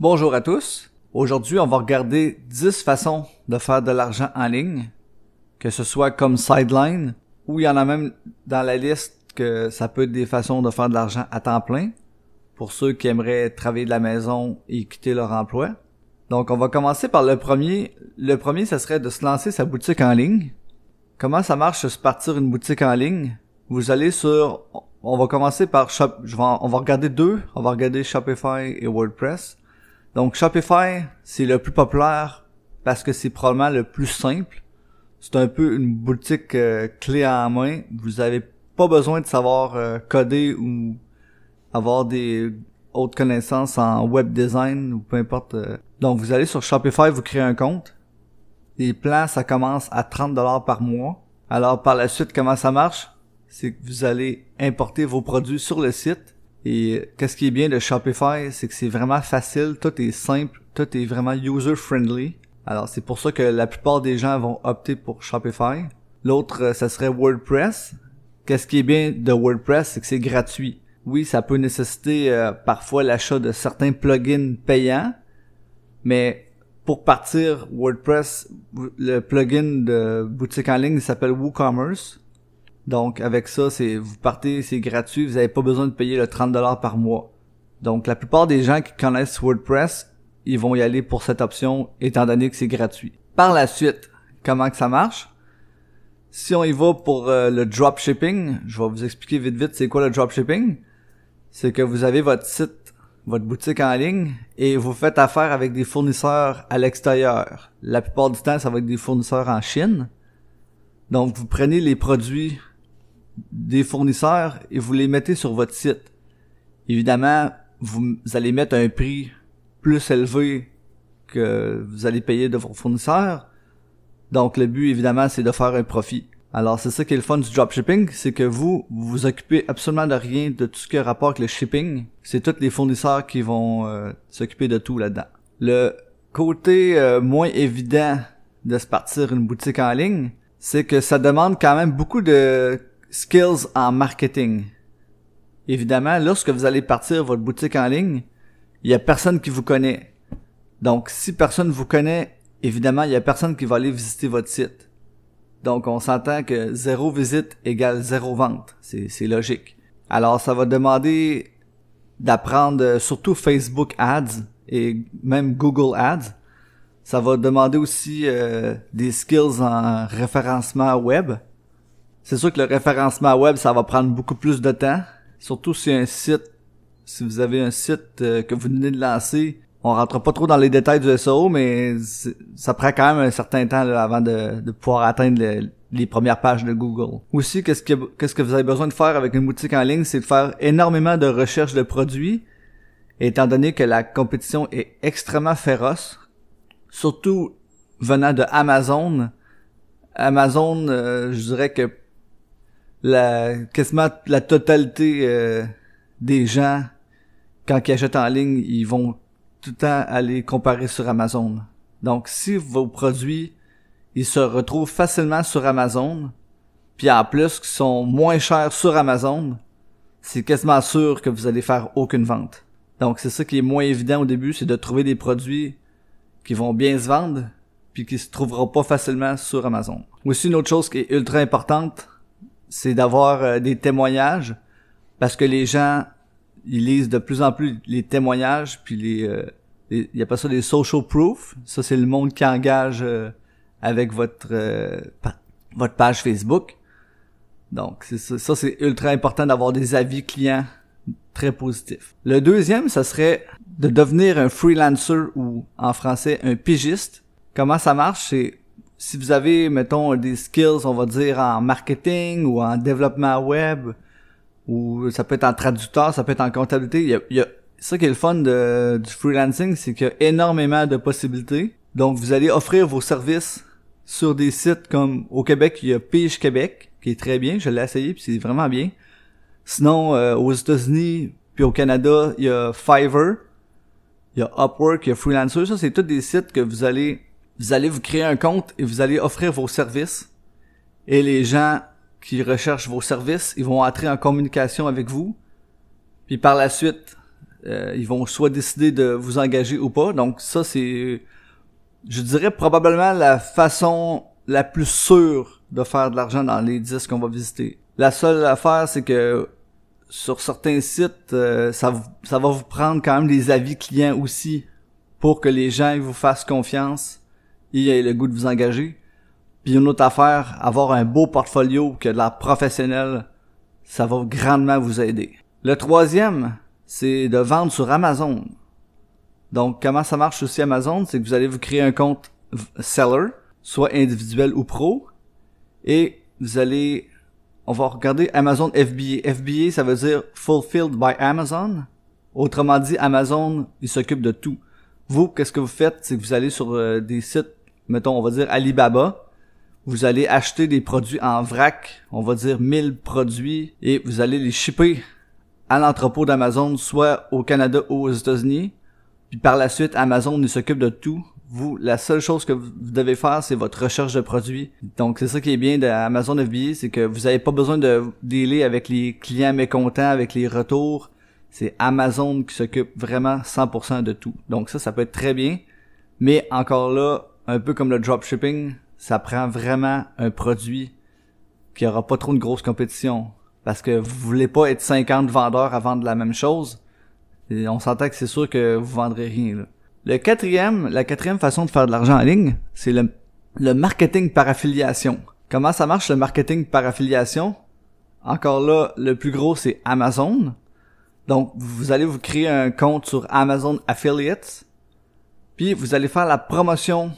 Bonjour à tous. Aujourd'hui, on va regarder 10 façons de faire de l'argent en ligne, que ce soit comme sideline, ou il y en a même dans la liste que ça peut être des façons de faire de l'argent à temps plein, pour ceux qui aimeraient travailler de la maison et quitter leur emploi. Donc, on va commencer par le premier. Le premier, ce serait de se lancer sa boutique en ligne. Comment ça marche de se partir une boutique en ligne? Vous allez sur, on va commencer par Shop, on va regarder deux. On va regarder Shopify et WordPress. Donc Shopify, c'est le plus populaire parce que c'est probablement le plus simple. C'est un peu une boutique euh, clé en main. Vous avez pas besoin de savoir euh, coder ou avoir des autres connaissances en web design ou peu importe. Euh. Donc vous allez sur Shopify, vous créez un compte. Les plans, ça commence à 30 dollars par mois. Alors par la suite, comment ça marche? C'est que vous allez importer vos produits sur le site et qu'est-ce qui est bien de Shopify, c'est que c'est vraiment facile, tout est simple, tout est vraiment user-friendly. Alors c'est pour ça que la plupart des gens vont opter pour Shopify. L'autre, euh, ça serait WordPress. Qu'est-ce qui est bien de WordPress, c'est que c'est gratuit. Oui, ça peut nécessiter euh, parfois l'achat de certains plugins payants, mais pour partir WordPress, le plugin de boutique en ligne s'appelle WooCommerce. Donc avec ça, c'est vous partez, c'est gratuit, vous n'avez pas besoin de payer le 30 dollars par mois. Donc la plupart des gens qui connaissent WordPress, ils vont y aller pour cette option étant donné que c'est gratuit. Par la suite, comment que ça marche? Si on y va pour euh, le dropshipping, je vais vous expliquer vite vite c'est quoi le dropshipping. C'est que vous avez votre site, votre boutique en ligne et vous faites affaire avec des fournisseurs à l'extérieur. La plupart du temps, ça va être des fournisseurs en Chine. Donc vous prenez les produits des fournisseurs et vous les mettez sur votre site. Évidemment, vous, allez mettre un prix plus élevé que vous allez payer de vos fournisseurs. Donc le but évidemment c'est de faire un profit. Alors c'est ça qui est le fun du dropshipping, c'est que vous, vous vous occupez absolument de rien de tout ce qui a rapport avec le shipping. C'est tous les fournisseurs qui vont euh, s'occuper de tout là-dedans. Le côté euh, moins évident de se partir une boutique en ligne, c'est que ça demande quand même beaucoup de skills en marketing. Évidemment, lorsque vous allez partir votre boutique en ligne, il y a personne qui vous connaît. Donc, si personne vous connaît, évidemment, il y a personne qui va aller visiter votre site. Donc, on s'entend que zéro visite égale zéro vente. C'est logique. Alors, ça va demander d'apprendre surtout Facebook Ads et même Google Ads. Ça va demander aussi euh, des skills en référencement web. C'est sûr que le référencement web, ça va prendre beaucoup plus de temps. Surtout si un site, si vous avez un site euh, que vous venez de lancer, on rentre pas trop dans les détails du SEO, mais ça prend quand même un certain temps avant de, pouvoir atteindre les premières pages de Google. Aussi, qu'est-ce que qu'est-ce que vous avez besoin de faire avec une boutique en ligne, c'est de faire énormément de recherches de produits, étant donné que la compétition est extrêmement féroce, surtout venant de Amazon. Amazon, euh, je dirais que la quasiment la totalité euh, des gens quand ils achètent en ligne, ils vont tout le temps aller comparer sur Amazon. Donc si vos produits ils se retrouvent facilement sur Amazon, puis en plus qu'ils sont moins chers sur Amazon, c'est quasiment sûr que vous allez faire aucune vente. Donc c'est ça qui est moins évident au début, c'est de trouver des produits qui vont bien se vendre puis qui se trouveront pas facilement sur Amazon. Aussi une autre chose qui est ultra importante, c'est d'avoir euh, des témoignages parce que les gens ils lisent de plus en plus les témoignages puis les euh, il y a pas ça des social proof. Ça c'est le monde qui engage euh, avec votre votre page Facebook. Donc ça, ça c'est ultra important d'avoir des avis clients très positifs. Le deuxième ça serait de devenir un freelancer ou en français un pigiste. Comment ça marche c'est si vous avez, mettons, des skills, on va dire, en marketing ou en développement web, ou ça peut être en traducteur, ça peut être en comptabilité, il y a, il y a ça qui est le fun de, du freelancing, c'est qu'il y a énormément de possibilités. Donc, vous allez offrir vos services sur des sites comme au Québec, il y a Pige Québec, qui est très bien, je l'ai essayé, puis c'est vraiment bien. Sinon, euh, aux États-Unis, puis au Canada, il y a Fiverr, il y a Upwork, il y a Freelancer. Ça, c'est tous des sites que vous allez vous allez vous créer un compte et vous allez offrir vos services. Et les gens qui recherchent vos services, ils vont entrer en communication avec vous. Puis par la suite, euh, ils vont soit décider de vous engager ou pas. Donc ça, c'est, je dirais probablement la façon la plus sûre de faire de l'argent dans les 10 qu'on va visiter. La seule affaire, c'est que sur certains sites, euh, ça, ça va vous prendre quand même des avis clients aussi pour que les gens vous fassent confiance et aient le goût de vous engager. Puis une autre affaire, avoir un beau portfolio que de la professionnelle, ça va grandement vous aider. Le troisième, c'est de vendre sur Amazon. Donc, comment ça marche aussi Amazon? C'est que vous allez vous créer un compte seller, soit individuel ou pro, et vous allez, on va regarder Amazon FBA. FBA, ça veut dire Fulfilled by Amazon. Autrement dit, Amazon, il s'occupe de tout. Vous, qu'est-ce que vous faites? C'est que vous allez sur euh, des sites, mettons, on va dire Alibaba, vous allez acheter des produits en vrac, on va dire 1000 produits, et vous allez les shipper à l'entrepôt d'Amazon, soit au Canada ou aux États-Unis. Puis par la suite, Amazon s'occupe de tout. Vous, la seule chose que vous devez faire, c'est votre recherche de produits. Donc c'est ça qui est bien d'Amazon FBA, c'est que vous n'avez pas besoin de dealer avec les clients mécontents, avec les retours. C'est Amazon qui s'occupe vraiment 100% de tout. Donc ça, ça peut être très bien. Mais encore là, un peu comme le dropshipping, ça prend vraiment un produit qui aura pas trop de grosse compétition. Parce que vous voulez pas être 50 vendeurs à vendre la même chose. Et on s'entend que c'est sûr que vous vendrez rien. Le quatrième, la quatrième façon de faire de l'argent en ligne, c'est le, le marketing par affiliation. Comment ça marche le marketing par affiliation? Encore là, le plus gros c'est Amazon. Donc vous allez vous créer un compte sur Amazon Affiliates. Puis vous allez faire la promotion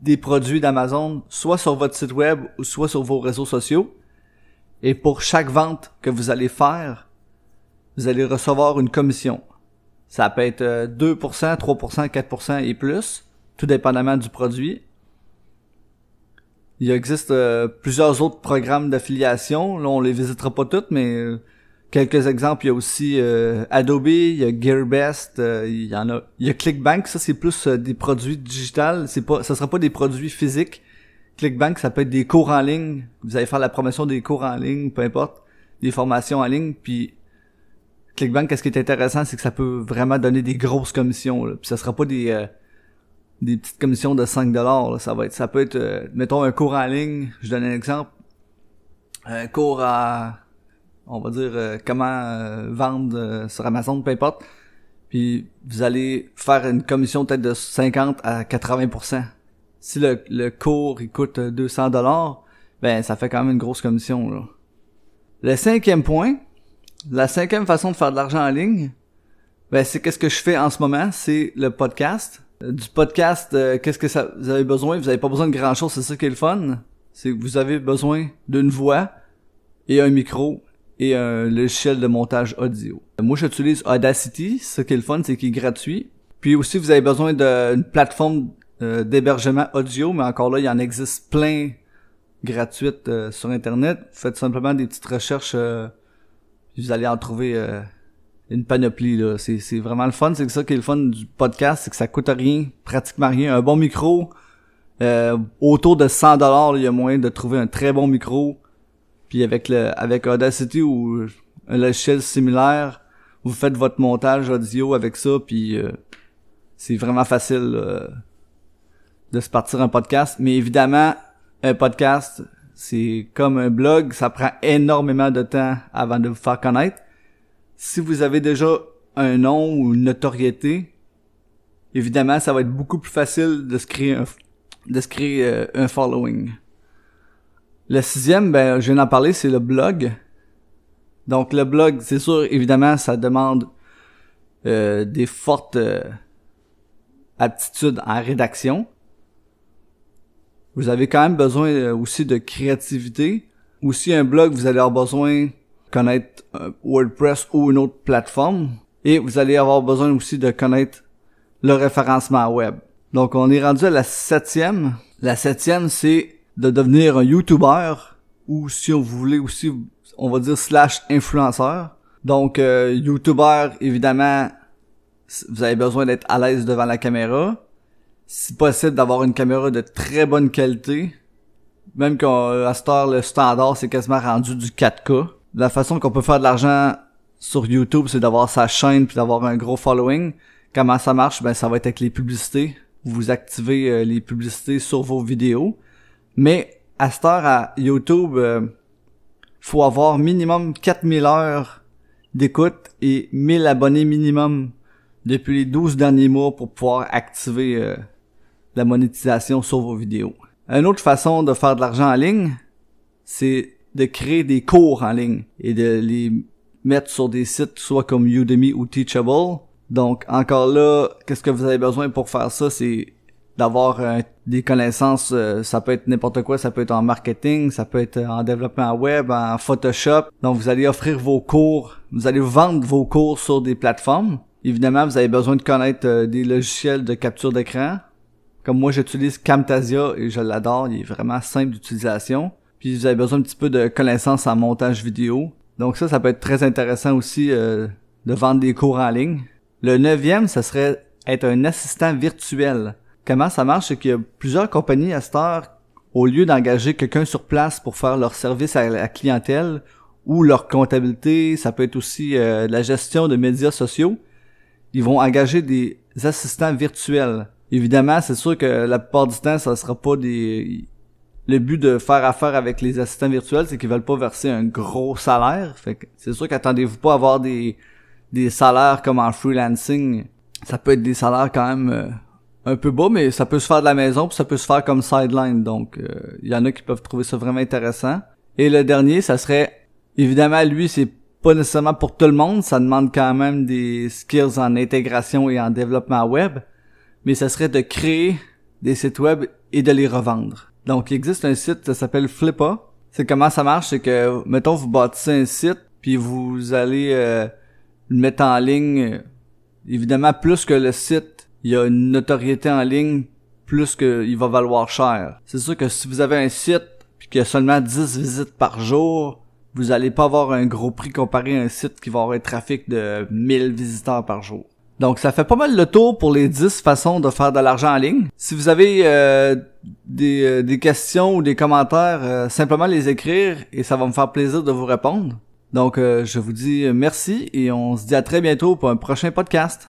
des produits d'Amazon, soit sur votre site web ou soit sur vos réseaux sociaux. Et pour chaque vente que vous allez faire, vous allez recevoir une commission. Ça peut être 2%, 3%, 4% et plus, tout dépendamment du produit. Il existe euh, plusieurs autres programmes d'affiliation. Là, on les visitera pas toutes, mais euh, quelques exemples. Il y a aussi euh, Adobe, il y a GearBest, il y en a. Il y a ClickBank. Ça, c'est plus des produits digitales. C'est pas, ça sera pas des produits physiques. ClickBank, ça peut être des cours en ligne. Vous allez faire la promotion des cours en ligne, peu importe, des formations en ligne. Puis ClickBank, qu'est-ce qui est intéressant, c'est que ça peut vraiment donner des grosses commissions. Là. Puis ça sera pas des euh, des petites commissions de 5 dollars. Ça va être, ça peut être, euh, mettons un cours en ligne. Je donne un exemple. Un cours à, on va dire euh, comment vendre sur Amazon, peu importe. Puis vous allez faire une commission peut-être de 50 à 80% si le, cours il coûte 200 dollars, ben ça fait quand même une grosse commission là. Le cinquième point, la cinquième façon de faire de l'argent en ligne, ben c'est qu'est-ce que je fais en ce moment, c'est le podcast. Euh, du podcast, euh, qu'est-ce que ça vous avez besoin? Vous avez pas besoin de grand chose, c'est ça qui est le fun. C'est que vous avez besoin d'une voix et un micro et un logiciel de montage audio. Moi, j'utilise Audacity. Ce qui est le fun, c'est qu'il est gratuit. Puis aussi, vous avez besoin d'une plateforme euh, d'hébergement audio, mais encore là, il y en existe plein gratuites euh, sur Internet. Faites simplement des petites recherches, euh, vous allez en trouver une panoplie. là. C'est, vraiment le fun. C'est ça qui est le fun du podcast, c'est que ça coûte rien, pratiquement rien. Un bon micro, autour de 100 dollars, il y a moyen de trouver un très bon micro. Puis avec le avec Audacity ou un logiciel similaire, vous faites votre montage audio avec ça, puis c'est vraiment facile de se partir un podcast. Mais évidemment, un podcast, c'est comme un blog, ça prend énormément de temps avant de vous faire connaître. Si vous avez déjà un nom ou une notoriété, évidemment, ça va être beaucoup plus facile de se créer un, de se créer euh, un following. Le sixième, ben, je viens d'en parler, c'est le blog. Donc, le blog, c'est sûr, évidemment, ça demande euh, des fortes euh, aptitudes en rédaction. Vous avez quand même besoin euh, aussi de créativité. Aussi un blog, vous allez avoir besoin de connaître euh, WordPress ou une autre plateforme. Et vous allez avoir besoin aussi de connaître le référencement web. Donc on est rendu à la septième. La septième, c'est de devenir un YouTuber ou si vous voulez aussi, on va dire slash influenceur. Donc euh, YouTuber, évidemment, vous avez besoin d'être à l'aise devant la caméra si possible d'avoir une caméra de très bonne qualité. Même qu'à cette heure, le standard, c'est quasiment rendu du 4K. La façon qu'on peut faire de l'argent sur YouTube, c'est d'avoir sa chaîne puis d'avoir un gros following. Comment ça marche? Ben, ça va être avec les publicités. Vous activez euh, les publicités sur vos vidéos. Mais à cette heure, à YouTube, euh, faut avoir minimum 4000 heures d'écoute et 1000 abonnés minimum depuis les 12 derniers mois pour pouvoir activer euh, la monétisation sur vos vidéos. Une autre façon de faire de l'argent en ligne, c'est de créer des cours en ligne et de les mettre sur des sites soit comme Udemy ou Teachable. Donc encore là, qu'est-ce que vous avez besoin pour faire ça? C'est d'avoir euh, des connaissances, euh, ça peut être n'importe quoi, ça peut être en marketing, ça peut être en développement web, en Photoshop. Donc vous allez offrir vos cours, vous allez vendre vos cours sur des plateformes. Évidemment, vous avez besoin de connaître euh, des logiciels de capture d'écran. Comme moi, j'utilise Camtasia et je l'adore, il est vraiment simple d'utilisation. Puis vous avez besoin un petit peu de connaissances en montage vidéo. Donc ça, ça peut être très intéressant aussi euh, de vendre des cours en ligne. Le neuvième, ça serait être un assistant virtuel. Comment ça marche? C'est qu'il y a plusieurs compagnies à cette heure, au lieu d'engager quelqu'un sur place pour faire leur service à la clientèle ou leur comptabilité, ça peut être aussi euh, la gestion de médias sociaux, ils vont engager des assistants virtuels. Évidemment, c'est sûr que la plupart du temps, ça sera pas des le but de faire affaire avec les assistants virtuels, c'est qu'ils veulent pas verser un gros salaire. Fait que c'est sûr qu'attendez-vous pas à avoir des, des salaires comme en freelancing. Ça peut être des salaires quand même euh, un peu bas, mais ça peut se faire de la maison, puis ça peut se faire comme sideline. Donc, il euh, y en a qui peuvent trouver ça vraiment intéressant. Et le dernier, ça serait, évidemment, lui, c'est pas nécessairement pour tout le monde. Ça demande quand même des skills en intégration et en développement web. Mais ça serait de créer des sites web et de les revendre. Donc, il existe un site, ça s'appelle Flippa. C'est comment ça marche, c'est que, mettons, vous bâtissez un site, puis vous allez euh, le mettre en ligne. Évidemment, plus que le site, il y a une notoriété en ligne, plus qu'il va valoir cher. C'est sûr que si vous avez un site, puis qu'il y a seulement 10 visites par jour, vous allez pas avoir un gros prix comparé à un site qui va avoir un trafic de 1000 visiteurs par jour. Donc ça fait pas mal le tour pour les 10 façons de faire de l'argent en ligne. Si vous avez euh, des, euh, des, questions ou des commentaires, euh, simplement les écrire et ça va me faire plaisir de vous répondre. Donc je vous dis merci et on se dit à très bientôt pour un prochain podcast.